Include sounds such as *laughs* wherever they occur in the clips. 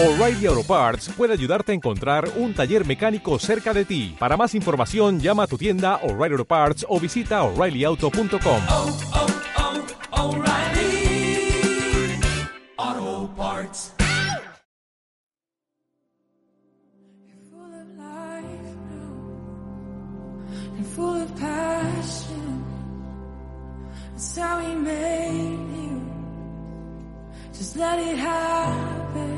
O'Reilly Auto Parts puede ayudarte a encontrar un taller mecánico cerca de ti. Para más información, llama a tu tienda O'Reilly Auto Parts o visita oreillyauto.com. oh, oh, O'Reilly Auto Parts. full of life now and full of passion. That's how he made you. Just let it happen.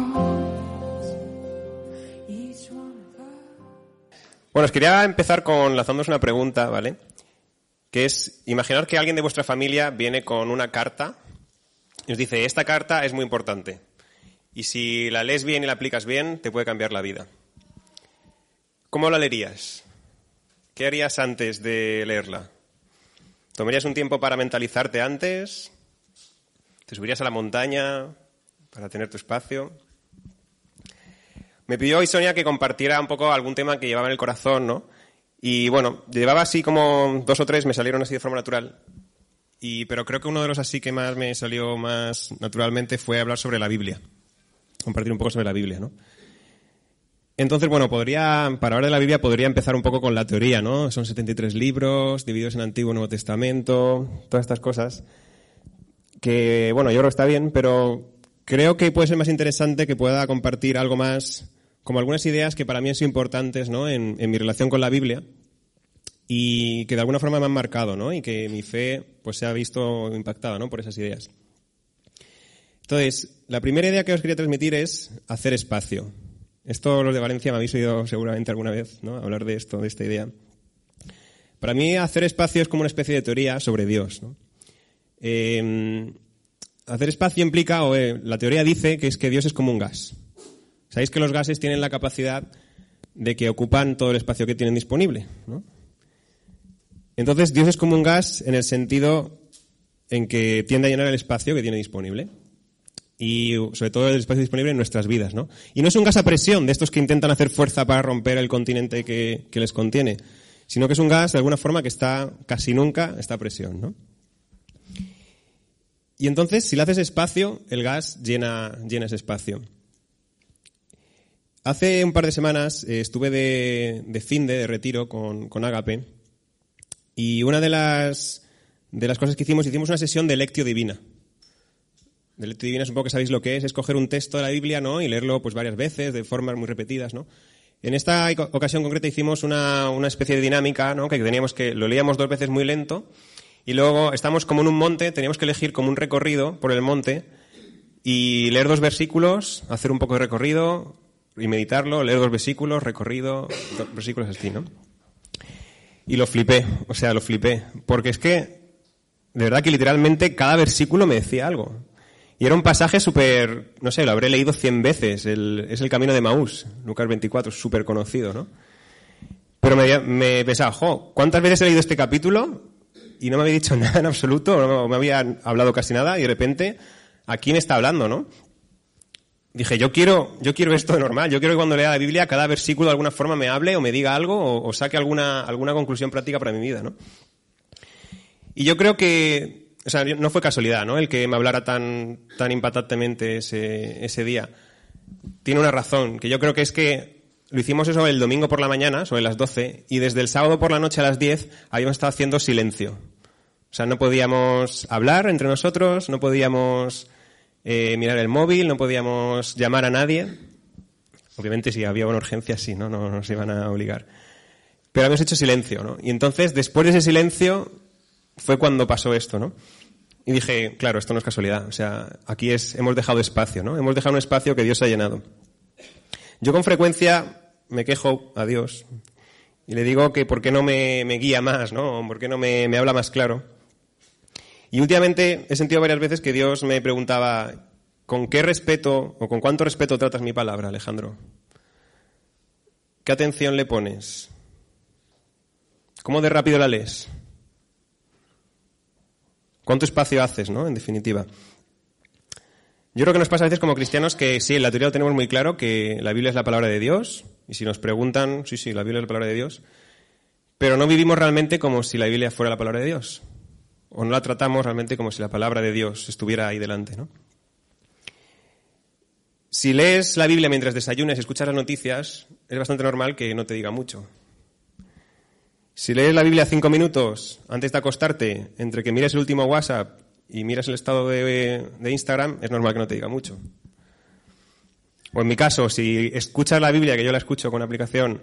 Bueno, os quería empezar con lanzándoos una pregunta, ¿vale? Que es, imaginar que alguien de vuestra familia viene con una carta y os dice, esta carta es muy importante. Y si la lees bien y la aplicas bien, te puede cambiar la vida. ¿Cómo la leerías? ¿Qué harías antes de leerla? ¿Tomarías un tiempo para mentalizarte antes? ¿Te subirías a la montaña para tener tu espacio? Me pidió hoy Sonia que compartiera un poco algún tema que llevaba en el corazón, ¿no? Y bueno, llevaba así como dos o tres, me salieron así de forma natural. Y, pero creo que uno de los así que más me salió más naturalmente fue hablar sobre la Biblia. Compartir un poco sobre la Biblia, ¿no? Entonces, bueno, podría, para hablar de la Biblia podría empezar un poco con la teoría, ¿no? Son 73 libros, divididos en Antiguo y Nuevo Testamento, todas estas cosas. Que, bueno, yo creo que está bien, pero creo que puede ser más interesante que pueda compartir algo más, como algunas ideas que para mí han sido importantes. En, mi relación con la Biblia y que de alguna forma me han marcado, ¿no? Y que mi fe, pues, se ha visto impactada. Por esas ideas. Entonces, la primera idea que os quería transmitir es hacer espacio. Esto los de Valencia me habéis oído seguramente alguna vez, ¿no? Hablar de esto, de esta idea. Para mí hacer espacio es como una especie de teoría sobre Dios. Eh, hacer espacio implica, o eh, la teoría dice que es que Dios es como un gas. Sabéis que los gases tienen la capacidad de que ocupan todo el espacio que tienen disponible, ¿no? Entonces Dios es como un gas en el sentido en que tiende a llenar el espacio que tiene disponible y sobre todo el espacio disponible en nuestras vidas, ¿no? Y no es un gas a presión de estos que intentan hacer fuerza para romper el continente que, les contiene, sino que es un gas de alguna forma que está casi nunca está a presión, ¿no? Y entonces, si le haces espacio, el gas llena ese espacio. Hace un par de semanas eh, estuve de, de fin de, de retiro con, con Agape y una de las, de las cosas que hicimos, hicimos una sesión de lectio divina. De lectio divina, supongo que sabéis lo que es, es coger un texto de la Biblia, ¿no? Y leerlo pues varias veces, de formas muy repetidas, ¿no? En esta ocasión concreta hicimos una, una especie de dinámica, ¿no? Que teníamos que, lo leíamos dos veces muy lento, y luego estamos como en un monte, teníamos que elegir como un recorrido por el monte, y leer dos versículos, hacer un poco de recorrido, y meditarlo, leer dos versículos, recorrido, dos versículos así, ¿no? Y lo flipé, o sea, lo flipé, porque es que, de verdad que literalmente cada versículo me decía algo. Y era un pasaje súper, no sé, lo habré leído cien veces, el- es el camino de Maús, Lucas 24, súper conocido, ¿no? Pero me, me pensaba, jo, ¿cuántas veces he leído este capítulo? Y no me había dicho *laughs* nada en absoluto, no me había hablado casi nada, y de repente, ¿a quién está hablando, no? Dije, yo quiero, yo quiero esto de normal, yo quiero que cuando lea la Biblia cada versículo de alguna forma me hable o me diga algo o, saque alguna, alguna conclusión práctica para mi vida, ¿no? Y yo creo que, o sea, no fue casualidad, ¿no? El que me hablara tan, tan impactantemente ese, ese día. Tiene una razón, que yo creo que es que lo hicimos eso el domingo por la mañana, sobre las 12, y desde el sábado por la noche a las 10 habíamos estado haciendo silencio. O sea, no podíamos hablar entre nosotros, no podíamos eh, mirar el móvil, no podíamos llamar a nadie. Obviamente si había una urgencia, sí, ¿no? No nos iban a obligar. Pero habíamos hecho silencio, ¿no? Y entonces, después de ese silencio, fue cuando pasó esto, ¿no? Y dije, claro, esto no es casualidad. O sea, aquí es, hemos dejado espacio, ¿no? Hemos dejado un espacio que Dios ha llenado. Yo con frecuencia me quejo a Dios y le digo que por qué no me, guía más, ¿no? ¿Por qué no me habla más claro? Y últimamente he sentido varias veces que Dios me preguntaba, ¿con qué respeto o con cuánto respeto tratas mi palabra, Alejandro? ¿Qué atención le pones? ¿Cómo de rápido la lees? ¿Cuánto espacio haces, no? En definitiva. Yo creo que nos pasa a veces como cristianos que sí, en la teoría lo tenemos muy claro, que la Biblia es la palabra de Dios, y si nos preguntan, sí, sí, la Biblia es la palabra de Dios, pero no vivimos realmente como si la Biblia fuera la palabra de Dios, o no la tratamos realmente como si la palabra de Dios estuviera ahí delante, ¿no? Si lees la Biblia mientras desayunas y escuchas las noticias, es bastante normal que no te diga mucho. Si lees la Biblia cinco minutos antes de acostarte, entre que mires el último WhatsApp y miras el estado de, de Instagram, es normal que no te diga mucho. O en mi caso, si escuchas la Biblia, que yo la escucho con aplicación,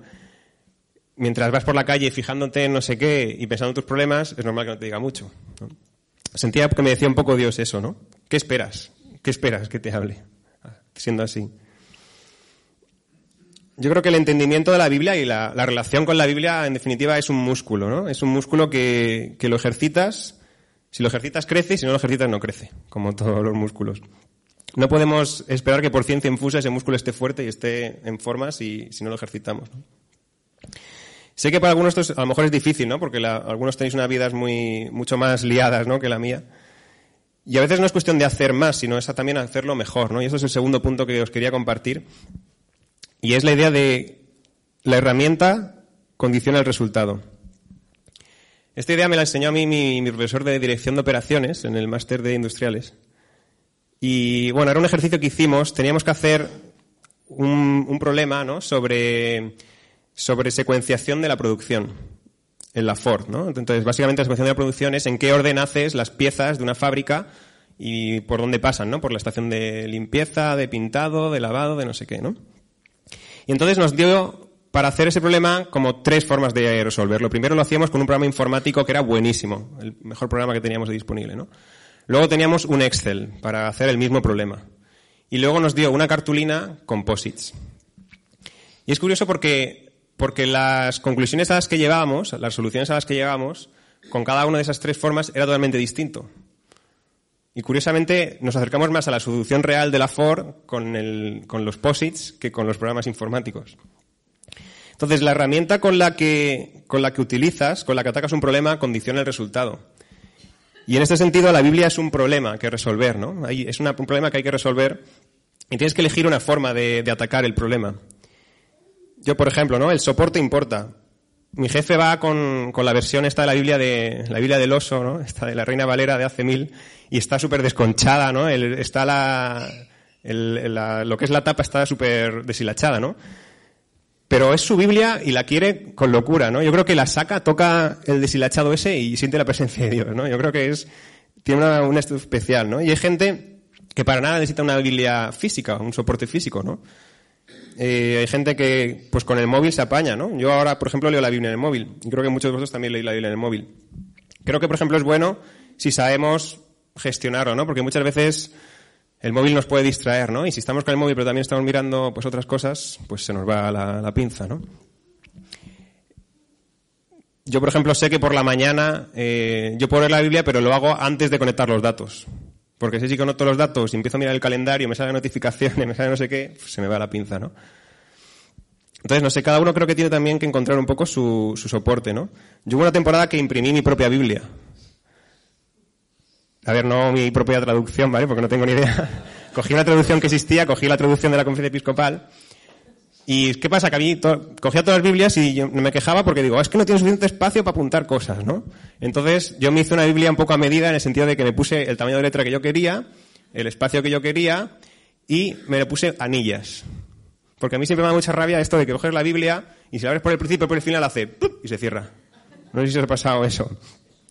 mientras vas por la calle fijándote en no sé qué y pensando en tus problemas, es normal que no te diga mucho. Sentía que me decía un poco Dios eso, ¿no? ¿Qué esperas? ¿Qué esperas que te hable? Siendo así. Yo creo que el entendimiento de la Biblia y la, la relación con la Biblia, en definitiva, es un músculo, ¿no? Es un músculo que, que lo ejercitas, si lo ejercitas crece y si no lo ejercitas no crece, como todos los músculos. No podemos esperar que por ciencia infusa ese músculo esté fuerte y esté en forma si, si no lo ejercitamos. ¿no? Sé que para algunos esto es- a lo mejor es difícil, ¿no? Porque algunos tenéis unas vidas muy, mucho más liadas, ¿no? Que la mía. Y a veces no es cuestión de hacer más, sino es también hacerlo mejor, ¿no? Y eso es el segundo punto que os quería compartir. Y es la idea de la herramienta condiciona el resultado. Esta idea me la enseñó a mí mi, mi profesor de dirección de operaciones en el máster de industriales. Y bueno, era un ejercicio que hicimos, teníamos que hacer un, un problema, ¿no? Sobre, sobre secuenciación de la producción en la Ford, ¿no? Entonces, básicamente la secuenciación de la producción es en qué orden haces las piezas de una fábrica y por dónde pasan, ¿no? Por la estación de limpieza, de pintado, de lavado, de no sé qué, ¿no? Y entonces nos dio para hacer ese problema como tres formas de resolverlo. Primero lo hacíamos con un programa informático que era buenísimo, el mejor programa que teníamos disponible, ¿no? Luego teníamos un Excel para hacer el mismo problema. Y luego nos dio una cartulina con posits. Y es curioso porque, porque las conclusiones a las que llegábamos, las soluciones a las que llegábamos, con cada una de esas tres formas era totalmente distinto. Y curiosamente nos acercamos más a la solución real de la Ford con, los posits que con los programas informáticos. Entonces, la herramienta con la que, utilizas, con la que atacas un problema, condiciona el resultado. Y en este sentido, la Biblia es un problema que resolver, ¿no? Hay- es un problema que hay que resolver y tienes que elegir una forma de atacar el problema. Yo, por ejemplo, ¿no? El soporte importa. Mi jefe va con, con la versión esta de la Biblia de la Biblia del oso, ¿no? Esta de la Reina Valera de hace mil y está súper desconchada, ¿no? Está la, lo que es la tapa está súper deshilachada, ¿no? Pero es su Biblia y la quiere con locura, ¿no? Yo creo que la saca, toca el deshilachado ese y siente la presencia de Dios, ¿no? Yo creo que es, tiene una, un esto especial, ¿no? Y hay gente que para nada necesita una Biblia física, un soporte físico, ¿no? Eh, hay gente que, pues con el móvil se apaña, ¿no? Yo ahora, por ejemplo, leo la Biblia en el móvil. Y creo que muchos de vosotros también leéis la Biblia en el móvil. Creo que, por ejemplo, es bueno si sabemos gestionarlo, ¿no? Porque muchas veces el móvil nos puede distraer, ¿no? Y si estamos con el móvil pero también estamos mirando pues otras cosas, pues se nos va la, la pinza, ¿no? Yo, por ejemplo, sé que por la mañana eh, yo puedo leer la Biblia, pero lo hago antes de conectar los datos. Porque si sí conecto los datos y empiezo a mirar el calendario, me sale notificaciones, me sale no sé qué, pues se me va la pinza, ¿no? Entonces, no sé, cada uno creo que tiene también que encontrar un poco su, su soporte, ¿no? Yo hubo una temporada que imprimí mi propia Biblia. A ver, no mi propia traducción, ¿vale? Porque no tengo ni idea. *laughs* Cogí una traducción que existía, cogí la traducción de la conferencia episcopal. ¿Y qué pasa? Que a mí cogía todas las Biblias y yo me quejaba porque digo, es que no tiene suficiente espacio para apuntar cosas, ¿no? Entonces, yo me hice una Biblia un poco a medida en el sentido de que me puse el tamaño de letra que yo quería, el espacio que yo quería y me le puse anillas. Porque a mí siempre me da mucha rabia esto de que coges la Biblia y si la abres por el principio o por el final hace ¡pup! y se cierra. No sé si os ha pasado eso.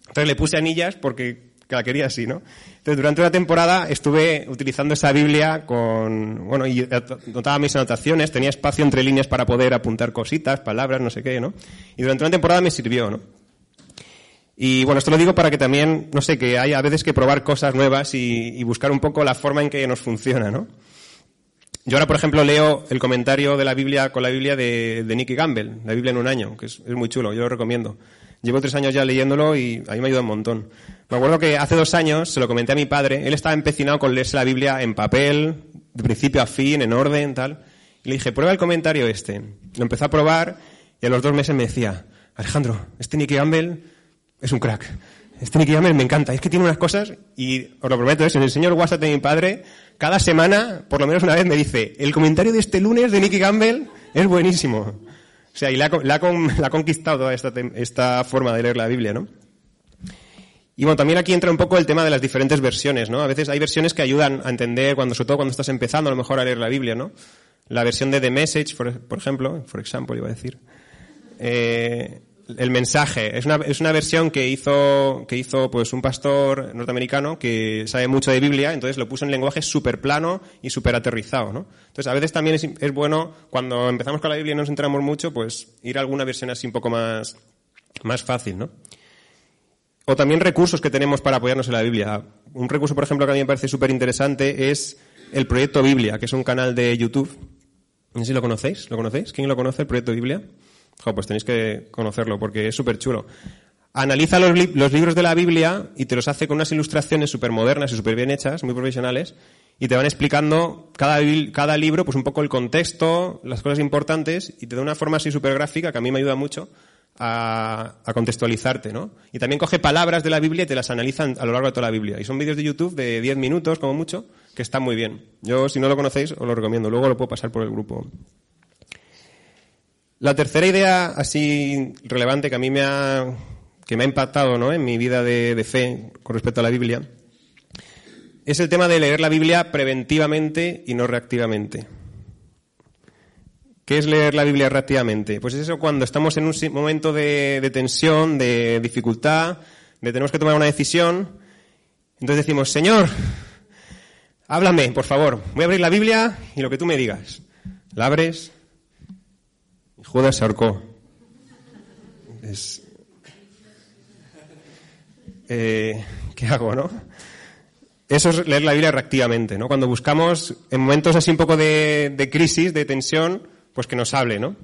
Entonces le puse anillas porque la quería así, ¿no? Entonces durante una temporada estuve utilizando esa Biblia con, bueno, y notaba mis anotaciones, tenía espacio entre líneas para poder apuntar cositas, palabras, no sé qué, ¿no? Y durante una temporada me sirvió, ¿no? Y bueno, esto lo digo para que también, no sé, que hay a veces que probar cosas nuevas y, buscar un poco la forma en que nos funciona, ¿no? Yo ahora, por ejemplo, leo el comentario de la Biblia con la Biblia de, Nicky Gamble, la Biblia en un año, que es muy chulo, yo lo recomiendo. Llevo tres años ya leyéndolo y a mí me ayuda un montón. Me acuerdo que hace dos años se lo comenté a mi padre. Él estaba empecinado con leerse la Biblia en papel, de principio a fin, en orden, tal. Y le dije, prueba el comentario este. Lo empezó a probar y a los dos meses me decía, Alejandro, este Nicky Gamble es un crack. Este Nicky Gamble me encanta. Es que tiene unas cosas y os lo prometo, es en el señor WhatsApp de mi padre, cada semana, por lo menos una vez me dice, el comentario de este lunes de Nicky Gamble es buenísimo. Sea, y la, ha *laughs* conquistado esta, forma de leer la Biblia, ¿no? Y bueno, también aquí entra un poco el tema de las diferentes versiones, ¿no? A veces hay versiones que ayudan a entender, cuando, sobre todo cuando estás empezando a lo mejor a leer la Biblia, ¿no? La versión de The Message, por, por ejemplo, for example, iba a decir. Eh, el mensaje. Es una, es una versión que hizo, que hizo pues un pastor norteamericano que sabe mucho de Biblia, entonces lo puso en lenguaje súper plano y súper aterrizado, ¿no? Entonces a veces también es, es bueno, cuando empezamos con la Biblia y no nos enteramos mucho, pues ir a alguna versión así un poco más, más fácil, ¿no? O también recursos que tenemos para apoyarnos en la Biblia. Un recurso, por ejemplo, que a mí me parece súper interesante es el Proyecto Biblia, que es un canal de YouTube. No sé si lo conocéis. ¿Lo conocéis? ¿Quién lo conoce, el Proyecto Biblia? Pues tenéis que conocerlo porque es súper chulo. Analiza los, li- los libros de la Biblia y te los hace con unas ilustraciones súper modernas y súper bien hechas, muy profesionales, y te van explicando cada libro, pues un poco el contexto, las cosas importantes, y te da una forma así súper gráfica que a mí me ayuda mucho a, a contextualizarte, ¿no? Y también coge palabras de la Biblia y te las analizan a lo largo de toda la Biblia. Y son vídeos de YouTube de 10 minutos, como mucho, que están muy bien. Yo, si no lo conocéis, os lo recomiendo. Luego lo puedo pasar por el grupo. La tercera idea así relevante que a mí me ha, que me ha impactado ¿no? en mi vida de, fe con respecto a la Biblia es el tema de leer la Biblia preventivamente y no reactivamente. ¿Qué es leer la Biblia reactivamente? Pues es eso cuando estamos en un momento de, tensión, de dificultad, de tenemos que tomar una decisión. Entonces decimos, Señor, háblame, por favor. Voy a abrir la Biblia y lo que tú me digas. La abres Judas se ahorcó. Es... Eh, ¿Qué hago, no? Eso es leer la Biblia reactivamente, ¿no? Cuando buscamos, en momentos así un poco de, de crisis, de tensión, pues que nos hable, ¿no?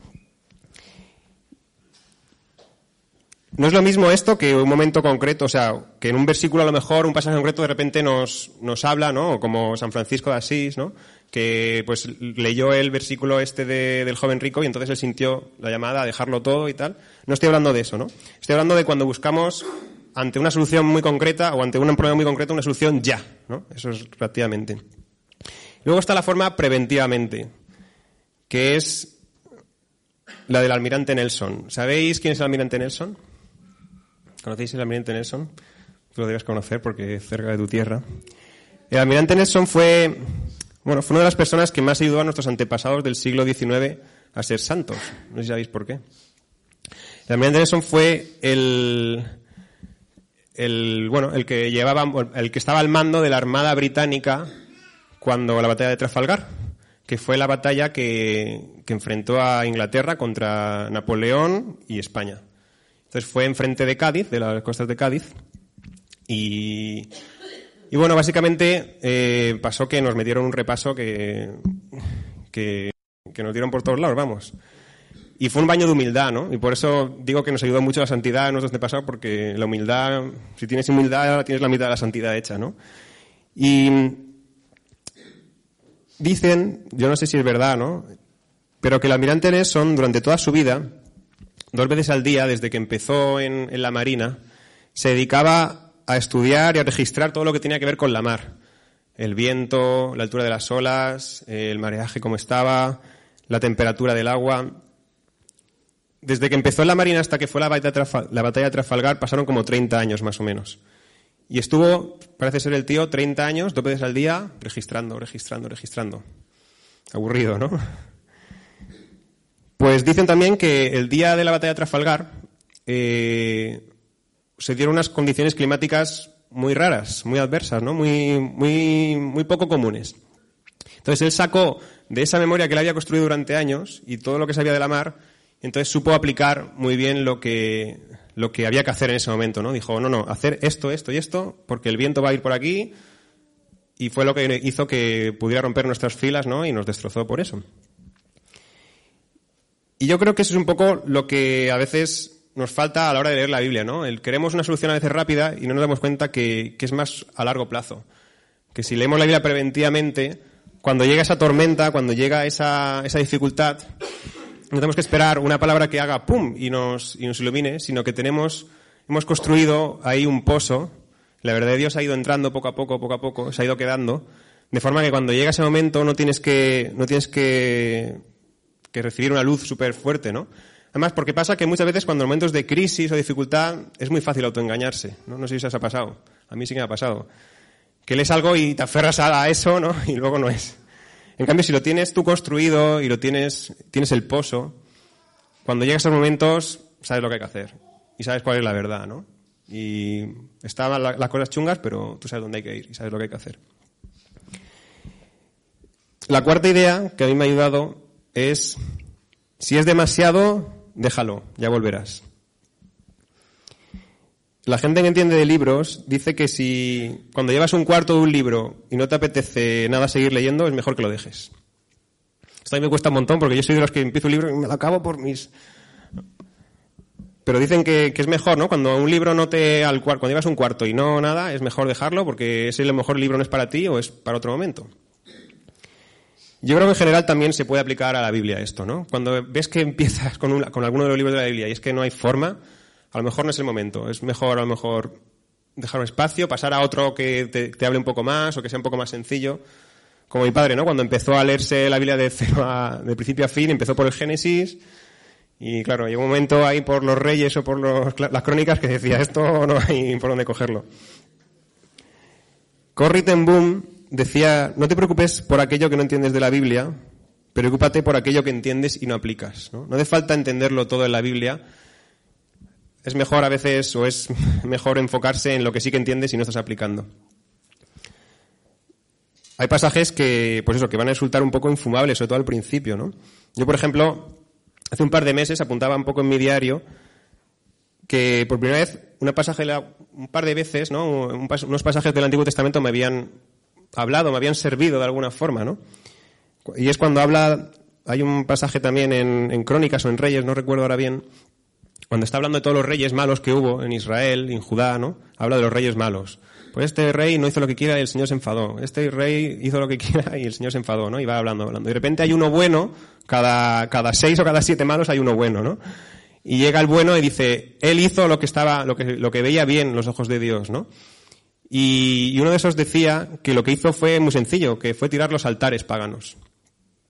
No es lo mismo esto que un momento concreto, o sea, que en un versículo a lo mejor, un pasaje concreto de repente nos, nos habla, ¿no? Como San Francisco de Asís, ¿no? Que pues leyó el versículo este de- del joven rico y entonces él sintió la llamada a dejarlo todo y tal. No estoy hablando de eso, ¿no? Estoy hablando de cuando buscamos ante una solución muy concreta o ante un problema muy concreto una solución ya, ¿no? Eso es prácticamente. Luego está la forma preventivamente, que es la del almirante Nelson. ¿Sabéis quién es el almirante Nelson? ¿Conocéis el almirante Nelson? Tú lo debes conocer porque es cerca de tu tierra. El almirante Nelson fue, bueno, fue una de las personas que más ayudó a nuestros antepasados del siglo XIX a ser santos. No sé si sabéis por qué. El almirante Nelson fue el, el, bueno, el que llevaba, el que estaba al mando de la Armada Británica cuando la batalla de Trafalgar, que fue la batalla que, que enfrentó a Inglaterra contra Napoleón y España. Entonces fue enfrente de Cádiz, de las costas de Cádiz, y, y bueno, básicamente eh, pasó que nos metieron un repaso que, que, nos dieron por todos lados, vamos. Y fue un baño de humildad, ¿no? Y por eso digo que nos ayudó mucho la santidad en nuestros antepasados, porque la humildad, si tienes humildad, tienes la mitad de la santidad hecha, ¿no? Y dicen, yo no sé si es verdad, ¿no? Pero que el almirante Nelson, durante toda su vida, dos veces al día, desde que empezó en, en la Marina, se dedicaba a estudiar y a registrar todo lo que tenía que ver con la mar. El viento, la altura de las olas, el mareaje cómo estaba, la temperatura del agua. Desde que empezó la Marina hasta que fue la batalla de Trafalgar pasaron como 30 años más o menos. Y estuvo, parece ser el tío, 30 años, dos veces al día, registrando, registrando, registrando. Aburrido, ¿no? Pues dicen también que el día de la batalla de Trafalgar eh, se dieron unas condiciones climáticas muy raras, muy adversas, ¿no? Muy, muy, muy poco comunes. Entonces él sacó de esa memoria que él había construido durante años y todo lo que sabía de la mar, entonces supo aplicar muy bien lo que, lo que había que hacer en ese momento, ¿no? Dijo, no, no, hacer esto, esto y esto, porque el viento va a ir por aquí, y fue lo que hizo que pudiera romper nuestras filas, ¿no? Y nos destrozó por eso. Y yo creo que eso es un poco lo que a veces nos falta a la hora de leer la Biblia, ¿no? Queremos una solución a veces rápida y no nos damos cuenta que, que es más a largo plazo. Que si leemos la Biblia preventivamente, cuando llega esa tormenta, cuando llega esa, esa dificultad, no tenemos que esperar una palabra que haga pum y nos, y nos ilumine, sino que tenemos, hemos construido ahí un pozo. La verdad de Dios ha ido entrando poco a poco, poco a poco, se ha ido quedando, de forma que cuando llega ese momento no tienes que, no tienes que, que recibir una luz súper fuerte, ¿no? Además, porque pasa que muchas veces cuando en momentos de crisis o dificultad es muy fácil autoengañarse, ¿no? No sé si os ha pasado. A mí sí que me ha pasado. Que lees algo y te aferras a eso, ¿no? *laughs* Y luego no es. En cambio, si lo tienes tú construido y lo tienes, tienes el pozo, cuando llegas a esos momentos, sabes lo que hay que hacer. Y sabes cuál es la verdad, ¿no? Y estaban la- las cosas chungas, pero tú sabes dónde hay que ir y sabes lo que hay que hacer. La cuarta idea que a mí me ha ayudado es, si es demasiado, déjalo, ya volverás. La gente que entiende de libros dice que si cuando llevas un cuarto de un libro y no te apetece nada seguir leyendo, es mejor que lo dejes. Esto a mí me cuesta un montón porque yo soy de los que empiezo un libro y me lo acabo por mis... Pero dicen que, que es mejor, ¿no? Cuando un libro no te... Al, cuando llevas un cuarto y no nada, es mejor dejarlo porque ese a lo mejor el libro no es para ti o es para otro momento. Yo creo que en general también se puede aplicar a la Biblia esto, ¿no? Cuando ves que empiezas con, un- con alguno de los libros de la Biblia y es que no hay forma, a lo mejor no es el momento. Es mejor, a lo mejor, dejar un espacio, pasar a otro que te, hable un poco más o que sea un poco más sencillo. Como mi padre, ¿no? Cuando empezó a leerse la Biblia de, cero de principio a fin, empezó por el Génesis y, claro, llegó un momento ahí por los reyes o por los- las crónicas que decía, esto no hay por dónde cogerlo. Corrie ten Boom decía, no te preocupes por aquello que no entiendes de la Biblia, preocúpate por aquello que entiendes y no aplicas. ¿no? no hace falta entenderlo todo en la Biblia. Es mejor a veces, o es *laughs* mejor enfocarse en lo que sí que entiendes y no estás aplicando. Hay pasajes que, pues eso, que van a resultar un poco infumables, sobre todo al principio, ¿no? Yo, por ejemplo, hace un par de meses apuntaba un poco en mi diario que por primera vez, una pasaje, un par de veces, ¿no? Unos pasajes del Antiguo Testamento me habían hablado, me habían servido de alguna forma, ¿no? Y es cuando habla, hay un pasaje también en, Crónicas o en Reyes, no recuerdo ahora bien, cuando está hablando de todos los reyes malos que hubo en Israel, en Judá, ¿no? Habla de los reyes malos. Pues este rey no hizo lo que quiera y el Señor se enfadó. Este rey hizo lo que *laughs* quiera y el Señor se enfadó, ¿no? Y va hablando, hablando. Y de repente hay uno bueno, cada, cada seis o cada siete malos hay uno bueno, ¿no? Y llega el bueno y dice, él hizo lo que estaba, lo que, lo que veía bien en los ojos de Dios, ¿no? Y, uno de esos decía que lo que hizo fue muy sencillo, que fue tirar los altares paganos.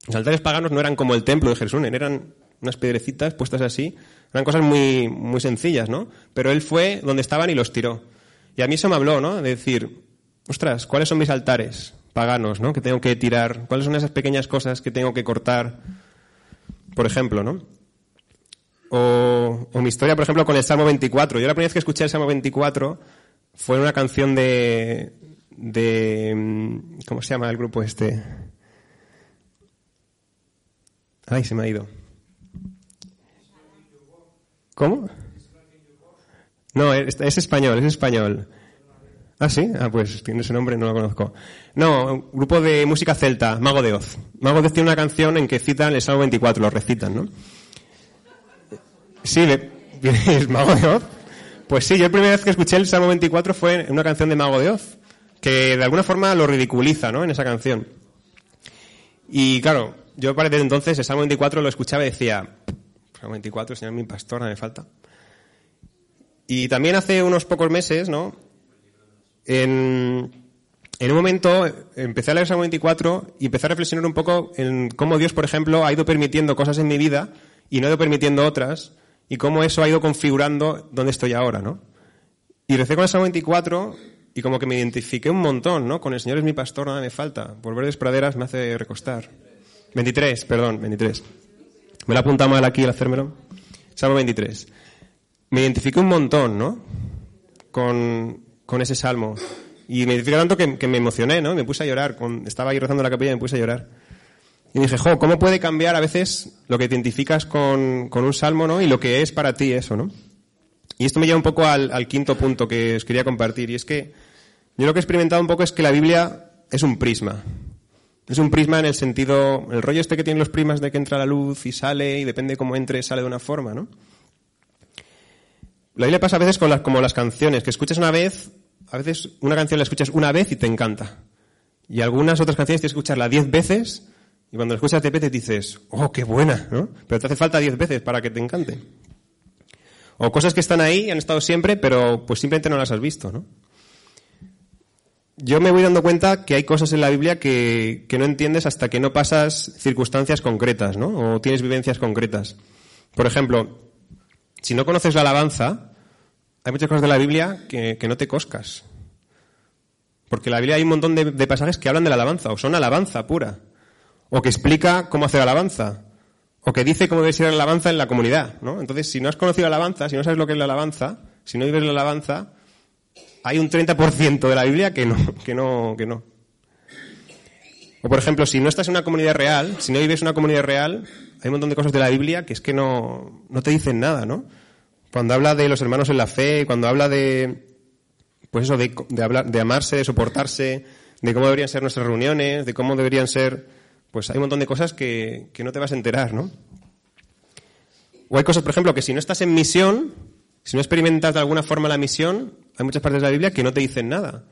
Los altares paganos no eran como el templo de Jerusalén, eran unas piedrecitas puestas así, eran cosas muy, muy sencillas, ¿no? Pero él fue donde estaban y los tiró. Y a mí eso me habló, ¿no? De decir, ostras, ¿cuáles son mis altares paganos, ¿no? Que tengo que tirar, ¿cuáles son esas pequeñas cosas que tengo que cortar? Por ejemplo, ¿no? O, o mi historia, por ejemplo, con el Salmo 24. Yo la primera vez que escuché el Salmo 24 fue una canción de, de, mm, ¿cómo se llama el grupo este? Ay, se me ha ido. ¿Cómo? No, es, es español, es español. Ah, sí, ah, pues tiene ese nombre, no lo conozco. No, grupo de música celta, Mago de Oz. Mago de Oz tiene una canción en que citan el Salmo 24, lo recitan, ¿no? Sí, *laughs* ¿es Mago de Oz? Pues sí, yo la primera vez que escuché el Salmo 24 fue en una canción de Mago de Oz, que de alguna forma lo ridiculiza, ¿no? En esa canción. Y claro, yo para desde entonces el Salmo 24 lo escuchaba y decía, Salmo 24, Señor mi pastor, no me falta. Y también hace unos pocos meses, ¿no? En, en un momento empecé a leer el Salmo 24 y empecé a reflexionar un poco en cómo Dios, por ejemplo, ha ido permitiendo cosas en mi vida y no ha ido permitiendo otras y cómo eso ha ido configurando dónde estoy ahora, ¿no? Y recé con el Salmo 24 y como que me identifiqué un montón, ¿no? Con el Señor es mi pastor, nada me falta. Por verdes praderas me hace recostar. 23, perdón, 23. Me lo he apuntado mal aquí al hacérmelo. Salmo 23. Me identifiqué un montón, ¿no? Con, con ese salmo. Y me identifiqué tanto que, me emocioné, ¿no? Me puse a llorar. Con- estaba ahí rezando en la capilla y me puse a llorar. Y dije, jo, ¿cómo puede cambiar a veces lo que identificas con, un salmo, ¿no? Y lo que es para ti eso, ¿no? Y esto me lleva un poco al, al quinto punto que os quería compartir. Y es que yo lo que he experimentado un poco es que la Biblia es un prisma. Es un prisma en el sentido, el rollo este que tienen los prismas de que entra la luz y sale y depende cómo entre, sale de una forma, ¿no? La Biblia pasa a veces con las, como las canciones, que escuchas una vez, a veces una canción la escuchas una vez y te encanta. Y algunas otras canciones tienes que escucharla diez veces y cuando la escuchas diez veces dices, oh, qué buena, ¿no? Pero te hace falta diez veces para que te encante. O cosas que están ahí, han estado siempre, pero pues simplemente no las has visto, ¿no? Yo me voy dando cuenta que hay cosas en la Biblia que, que no entiendes hasta que no pasas circunstancias concretas, ¿no? O tienes vivencias concretas. Por ejemplo, si no conoces la alabanza, hay muchas cosas de la Biblia que, que no te coscas. Porque en la Biblia hay un montón de, de pasajes que hablan de la alabanza, o son alabanza pura. O que explica cómo hacer alabanza. O que dice cómo debe ser la alabanza en la comunidad, ¿no? Entonces, si no has conocido la alabanza, si no sabes lo que es la alabanza, si no vives la alabanza, hay un 30% de la Biblia que no, que no, que no. O por ejemplo, si no estás en una comunidad real, si no vives en una comunidad real, hay un montón de cosas de la Biblia que es que no, no te dicen nada, ¿no? Cuando habla de los hermanos en la fe, cuando habla de, pues eso, de, de hablar, de amarse, de soportarse, de cómo deberían ser nuestras reuniones, de cómo deberían ser, pues hay un montón de cosas que, que no te vas a enterar, ¿no? O hay cosas, por ejemplo, que si no estás en misión, si no experimentas de alguna forma la misión, hay muchas partes de la Biblia que no te dicen nada.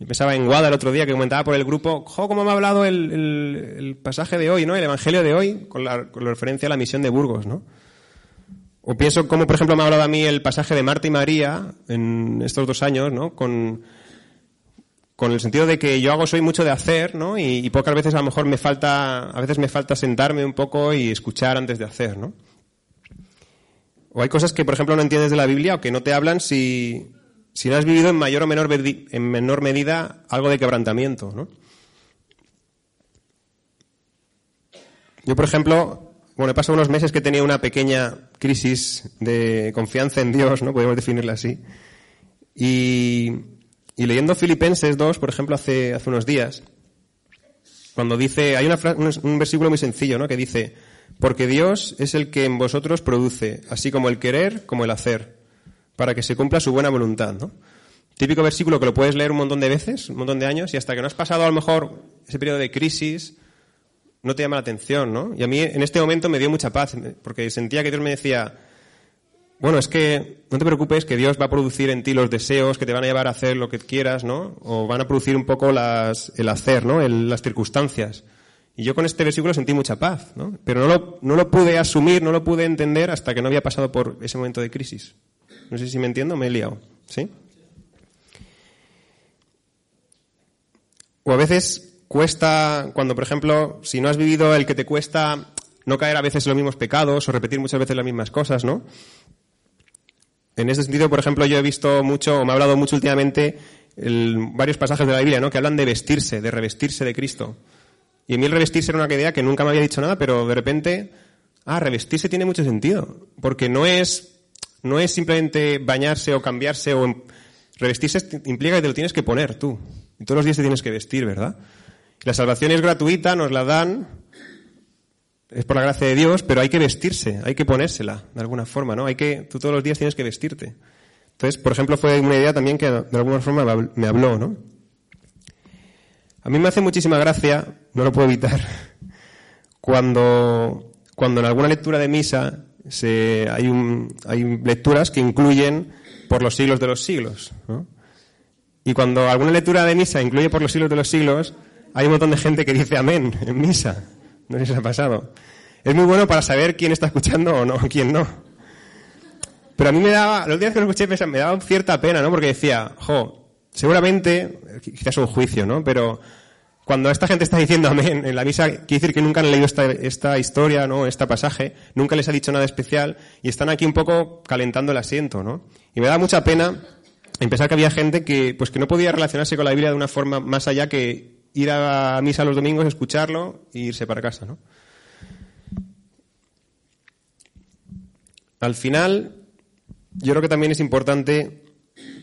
Yo pensaba en Guada el otro día que comentaba por el grupo, jo, cómo me ha hablado el, el- el pasaje de hoy, ¿no? El evangelio de hoy, con la, con la referencia a la misión de Burgos, ¿no? O pienso cómo, por ejemplo, me ha hablado a mí el pasaje de Marta y María en estos dos años, ¿no? Con, con el sentido de que yo hago soy mucho de hacer, ¿no? Y, pocas veces a lo mejor me falta, a veces me falta sentarme un poco y escuchar antes de hacer, ¿no? O hay cosas que, por ejemplo, no entiendes de la Biblia o que no te hablan si, si no has vivido en mayor o menor, en menor medida algo de quebrantamiento, ¿no? Yo, por ejemplo, bueno, he pasado unos meses que tenía una pequeña crisis de confianza en Dios, ¿no? Podemos definirla así. Y, y leyendo Filipenses 2, por ejemplo, hace, hace unos días, cuando dice, hay una un, un versículo muy sencillo, ¿no? Que dice, porque Dios es el que en vosotros produce, así como el querer como el hacer, para que se cumpla su buena voluntad, ¿no? Típico versículo que lo puedes leer un montón de veces, un montón de años, y hasta que no has pasado a lo mejor ese periodo de crisis, no te llama la atención, ¿no? Y a mí en este momento me dio mucha paz, porque sentía que Dios me decía, bueno, es que no te preocupes que Dios va a producir en ti los deseos que te van a llevar a hacer lo que quieras, ¿no? O van a producir un poco las, el hacer, ¿no? Las circunstancias. Y yo con este versículo sentí mucha paz, ¿no? Pero no lo, no lo pude asumir, no lo pude entender hasta que no había pasado por ese momento de crisis. No sé si me entiendo, me he liado. ¿Sí? O a veces cuesta, cuando por ejemplo, si no has vivido el que te cuesta no caer a veces en los mismos pecados o repetir muchas veces las mismas cosas, ¿no? En ese sentido, por ejemplo, yo he visto mucho, o me ha hablado mucho últimamente, el- varios pasajes de la Biblia, ¿no? Que hablan de vestirse, de revestirse de Cristo. Y a mí el revestirse era una idea que nunca me había dicho nada, pero de repente, ah, revestirse tiene mucho sentido. Porque no es, no es simplemente bañarse o cambiarse o, revestirse est- implica que te lo tienes que poner tú. Y todos los días te tienes que vestir, ¿verdad? La salvación es gratuita, nos la dan, es por la gracia de Dios, pero hay que vestirse, hay que ponérsela de alguna forma, ¿no? Hay que, tú todos los días tienes que vestirte. Entonces, por ejemplo, fue una idea también que de alguna forma me habl- me habló, ¿no? A mí me hace muchísima gracia, no lo puedo evitar, *laughs* cuando, cuando en alguna lectura de misa se, hay, un, hay lecturas que incluyen por los siglos de los siglos, ¿no? Y cuando alguna lectura de misa incluye por los siglos de los siglos, hay un montón de gente que dice amén en misa. *laughs* No sé si ha pasado. Es muy bueno para saber quién está escuchando o no, *laughs* quién no. Pero a mí me daba, los días que lo escuché me daba cierta pena, ¿no? Porque decía, jo, seguramente, quizás un juicio, ¿no? Pero cuando esta gente está diciendo amén en la misa, quiere decir que nunca han leído esta, esta historia, ¿no? Este pasaje, nunca les ha dicho nada especial y están aquí un poco calentando el asiento, ¿no? Y me da mucha pena en pensar que había gente que, pues que no podía relacionarse con la Biblia de una forma más allá que ir a misa los domingos, escucharlo e irse para casa, ¿no? Al final, yo creo que también es importante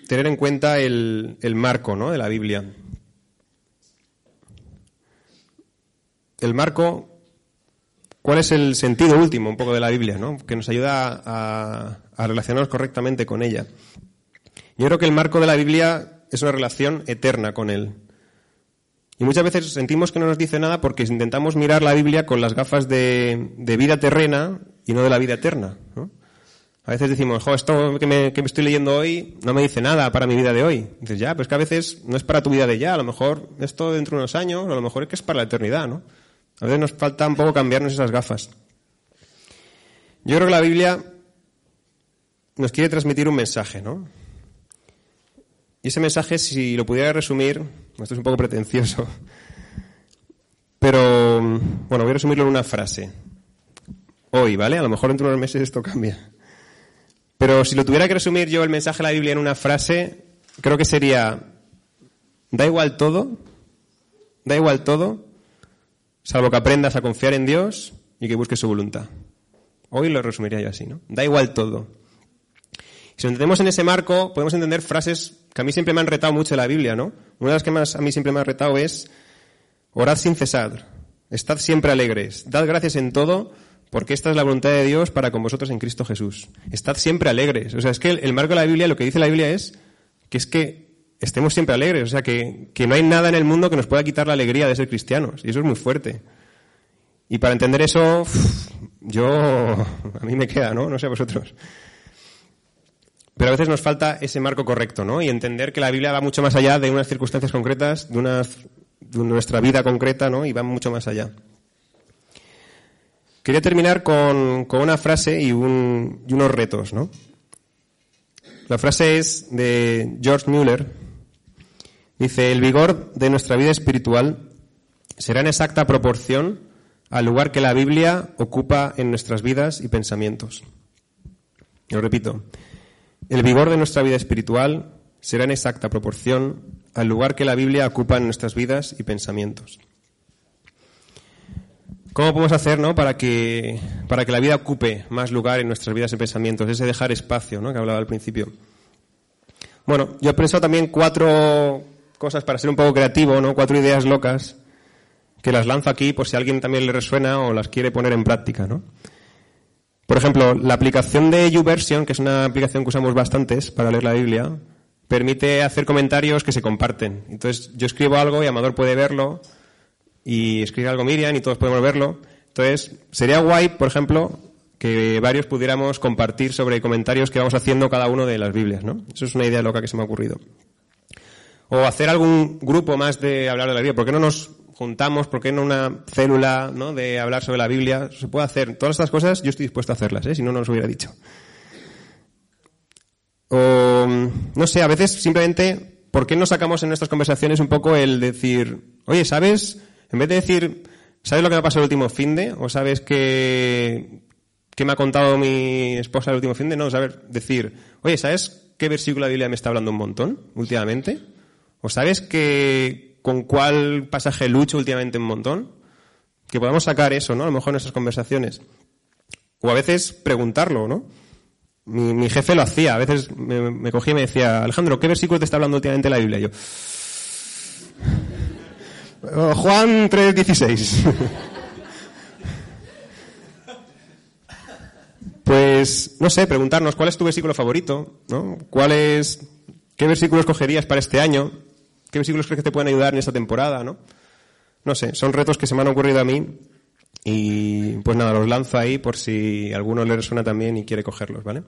tener en cuenta el, marco ¿no? de la Biblia. El marco, ¿cuál es el sentido último un poco de la Biblia? ¿no? Que nos ayuda a, a relacionarnos correctamente con ella. Yo creo que el marco de la Biblia es una relación eterna con él. Y muchas veces sentimos que no nos dice nada porque intentamos mirar la Biblia con las gafas de, de vida terrena y no de la vida eterna. ¿no? A veces decimos, jo, esto que me, que me estoy leyendo hoy no me dice nada para mi vida de hoy. Dices, ya, pues que a veces no es para tu vida de ya, a lo mejor esto dentro de unos años, a lo mejor es que es para la eternidad, ¿no? A veces nos falta un poco cambiarnos esas gafas. Yo creo que la Biblia nos quiere transmitir un mensaje, ¿no? Y ese mensaje, si lo pudiera resumir, esto es un poco pretencioso, pero bueno, voy a resumirlo en una frase. Hoy, ¿vale? A lo mejor dentro de unos meses esto cambia. Pero si lo tuviera que resumir yo el mensaje de la Biblia en una frase, creo que sería, da igual todo, da igual todo, salvo que aprendas a confiar en Dios y que busques su voluntad. Hoy lo resumiría yo así, ¿no? Da igual todo. Si nos entendemos en ese marco, podemos entender frases que a mí siempre me han retado mucho la Biblia, ¿no? Una de las que más a mí siempre me ha retado es, orad sin cesar, estad siempre alegres, dad gracias en todo, porque esta es la voluntad de Dios para con vosotros en Cristo Jesús. Estad siempre alegres. O sea, es que el, marco de la Biblia, lo que dice la Biblia es que es que estemos siempre alegres. O sea, que, que no hay nada en el mundo que nos pueda quitar la alegría de ser cristianos. Y eso es muy fuerte. Y para entender eso, yo, *laughs* a mí me queda, ¿no? No sé a vosotros. Pero a veces nos falta ese marco correcto, ¿no? Y entender que la Biblia va mucho más allá de unas circunstancias concretas, de, unas, de nuestra vida concreta, ¿no? Y va mucho más allá. Quería terminar con, con una frase y, un, y unos retos, ¿no? La frase es de George Mueller. Dice, el vigor de nuestra vida espiritual será en exacta proporción al lugar que la Biblia ocupa en nuestras vidas y pensamientos. Lo repito, el vigor de nuestra vida espiritual será en exacta proporción al lugar que la Biblia ocupa en nuestras vidas y pensamientos. ¿Cómo podemos hacer ¿no? para, que, para que la vida ocupe más lugar en nuestras vidas y pensamientos? Ese dejar espacio ¿no? que hablaba al principio. Bueno, yo he pensado también cuatro cosas para ser un poco creativo, ¿no? cuatro ideas locas que las lanzo aquí por si alguien también le resuena o las quiere poner en práctica. ¿no? Por ejemplo, la aplicación de YouVersion, que es una aplicación que usamos bastantes para leer la Biblia, permite hacer comentarios que se comparten. Entonces, yo escribo algo y Amador puede verlo, y escribe algo Miriam y todos podemos verlo. Entonces, sería guay, por ejemplo, que varios pudiéramos compartir sobre comentarios que vamos haciendo cada uno de las Biblias, ¿no? Eso es una idea loca que se me ha ocurrido. O hacer algún grupo más de hablar de la Biblia. ¿Por qué no nos juntamos? ¿Por qué no una célula, ¿no? De hablar sobre la Biblia. Se puede hacer. Todas estas cosas yo estoy dispuesto a hacerlas, ¿eh? Si no, no os hubiera dicho. O, no sé, a veces simplemente, ¿por qué no sacamos en nuestras conversaciones un poco el decir, oye, ¿sabes? En vez de decir, ¿sabes lo que me ha pasado el último fin de? ¿O sabes qué, qué me ha contado mi esposa el último fin de? No, saber decir, oye, ¿sabes qué versículo de la Biblia me está hablando un montón últimamente? ¿O sabes que con cuál pasaje lucho últimamente un montón? Que podamos sacar eso, ¿no? A lo mejor en nuestras conversaciones. O a veces preguntarlo, ¿no? Mi, mi jefe lo hacía. A veces me, cogía y me decía, Alejandro, ¿qué versículo te está hablando últimamente la Biblia? Y yo, Juan 3.16. *laughs* pues, no sé, preguntarnos cuál es tu versículo favorito, ¿no? ¿Cuál es, qué versículos cogerías para este año? ¿Qué versículos crees que te pueden ayudar en esta temporada, no? No sé, son retos que se me han ocurrido a mí y pues nada, los lanzo ahí por si alguno le resuena también y quiere cogerlos, ¿vale?